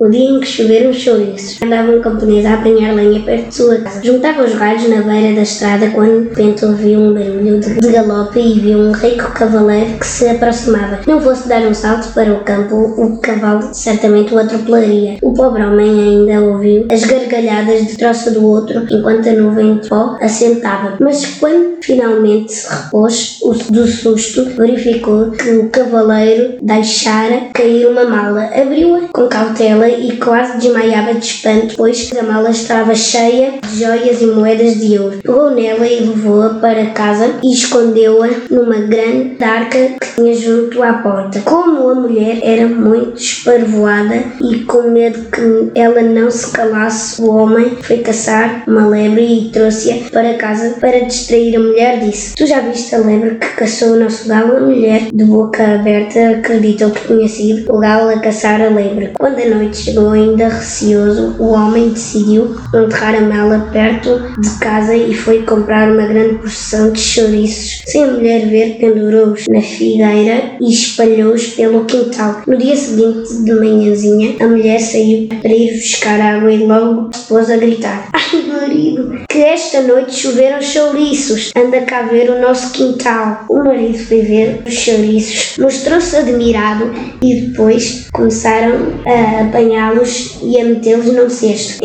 O dia em que choveram chouriços, andava um camponês a apanhar lenha perto de sua casa. Juntava os galhos na beira da estrada quando de repente ouviu um barulho de galope e viu um rico cavaleiro que se aproximava. Não fosse dar um salto para o campo, o cavalo certamente o atropelaria. O pobre homem ainda ouviu as gargalhadas de troça do outro enquanto a nuvem de pó assentava. Mas quando finalmente se repôs do susto, verificou que o cavaleiro deixara cair uma mala. Abriu-a com cautela e quase desmaiava de espanto, pois a mala estava cheia de joias e moedas de ouro. Pegou nela e levou-a para casa e escondeu-a numa grande arca que tinha junto à porta. Como a mulher era muito esparvoada e com medo que ela não se calasse, o homem foi caçar uma lebre e trouxe-a para casa para distrair a mulher. Disse: Tu já viste a lebre que caçou o nosso galo? A mulher, de boca aberta, acreditou que tinha sido o galo a caçar a lebre. Quando a noite chegou, ainda receoso, o homem decidiu enterrar a mala perto de casa e foi comprar uma grande porção de chouriços. Sem a mulher ver, pendurou-os na figueira e espalhou-os pelo quintal. No dia seguinte, de manhãzinha, a mulher saiu para ir buscar água e logo se pôs a gritar: esta noite choveram chouriços, anda cá ver o nosso quintal. O marido foi ver os chouriços, mostrou-se admirado e depois começaram a apanhá-los e a metê-los num cesto.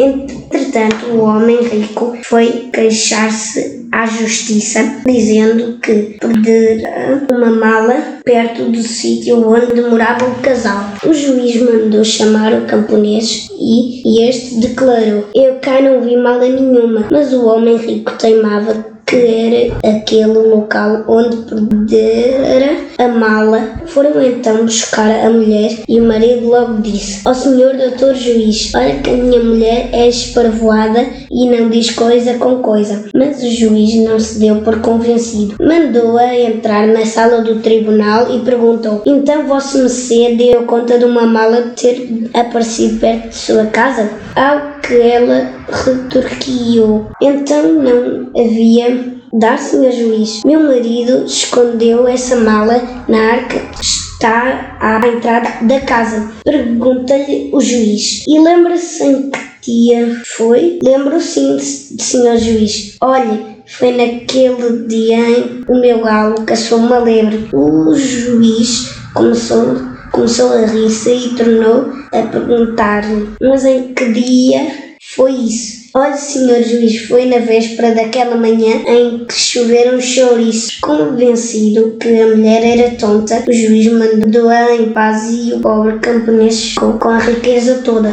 Entretanto, o homem rico foi queixar-se à justiça, dizendo que perdera uma mala perto do sítio onde morava o casal. O juiz mandou chamar o camponês e, e este declarou: Eu cá não vi mala nenhuma, mas o homem rico teimava que era aquele local onde perdera a mala. Foram então buscar a mulher e o marido logo disse: Ó oh, senhor doutor juiz, olha que a minha mulher é esparvoada e não diz coisa com coisa. Mas o juiz não se deu por convencido. Mandou-a entrar na sala do tribunal e perguntou: Então vosso mercê deu conta de uma mala ter aparecido perto de sua casa? Ao que ela retorquiu: Então não havia Dar, senhor juiz, meu marido escondeu essa mala na arca está à entrada da casa. Pergunta-lhe o juiz. E lembra-se em que dia foi? Lembro sim, senhor juiz. Olhe, foi naquele dia em o meu galo caçou uma lebre. O juiz começou, começou a rir-se e tornou a perguntar-lhe: Mas em que dia foi isso? Olhe, senhor juiz, foi na véspera daquela manhã em que choveram chouriços. Convencido que a mulher era tonta, o juiz mandou-a em paz e o pobre camponês ficou com a riqueza toda.